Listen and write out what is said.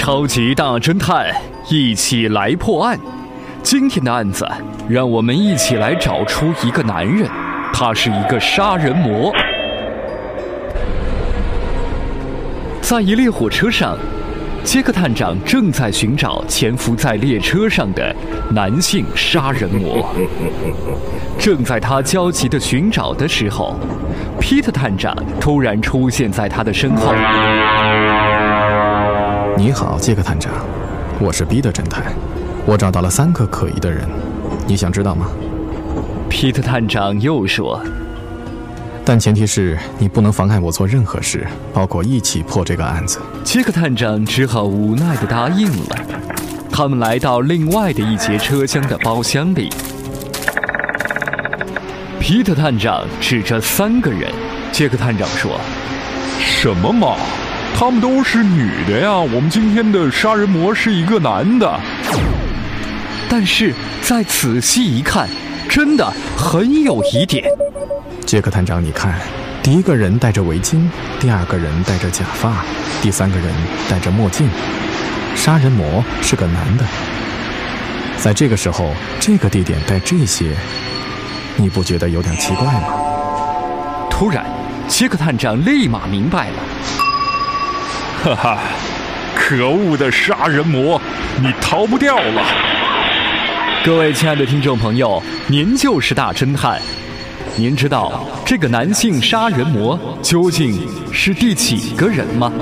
超级大侦探，一起来破案。今天的案子，让我们一起来找出一个男人，他是一个杀人魔。在一列火车上，杰克探长正在寻找潜伏在列车上的男性杀人魔。正在他焦急的寻找的时候，皮特探长突然出现在他的身后。你好，杰克探长，我是彼得侦探，我找到了三个可疑的人，你想知道吗？皮特探长又说：“但前提是你不能妨碍我做任何事，包括一起破这个案子。”杰克探长只好无奈地答应了。他们来到另外的一节车厢的包厢里，皮特探长指着三个人，杰克探长说：“什么嘛？”他们都是女的呀，我们今天的杀人魔是一个男的。但是再仔细一看，真的很有疑点。杰克探长，你看，第一个人戴着围巾，第二个人戴着假发，第三个人戴着墨镜，杀人魔是个男的。在这个时候，这个地点带这些，你不觉得有点奇怪吗？突然，杰克探长立马明白了。哈哈，可恶的杀人魔，你逃不掉了！各位亲爱的听众朋友，您就是大侦探，您知道这个男性杀人魔究竟是第几个人吗？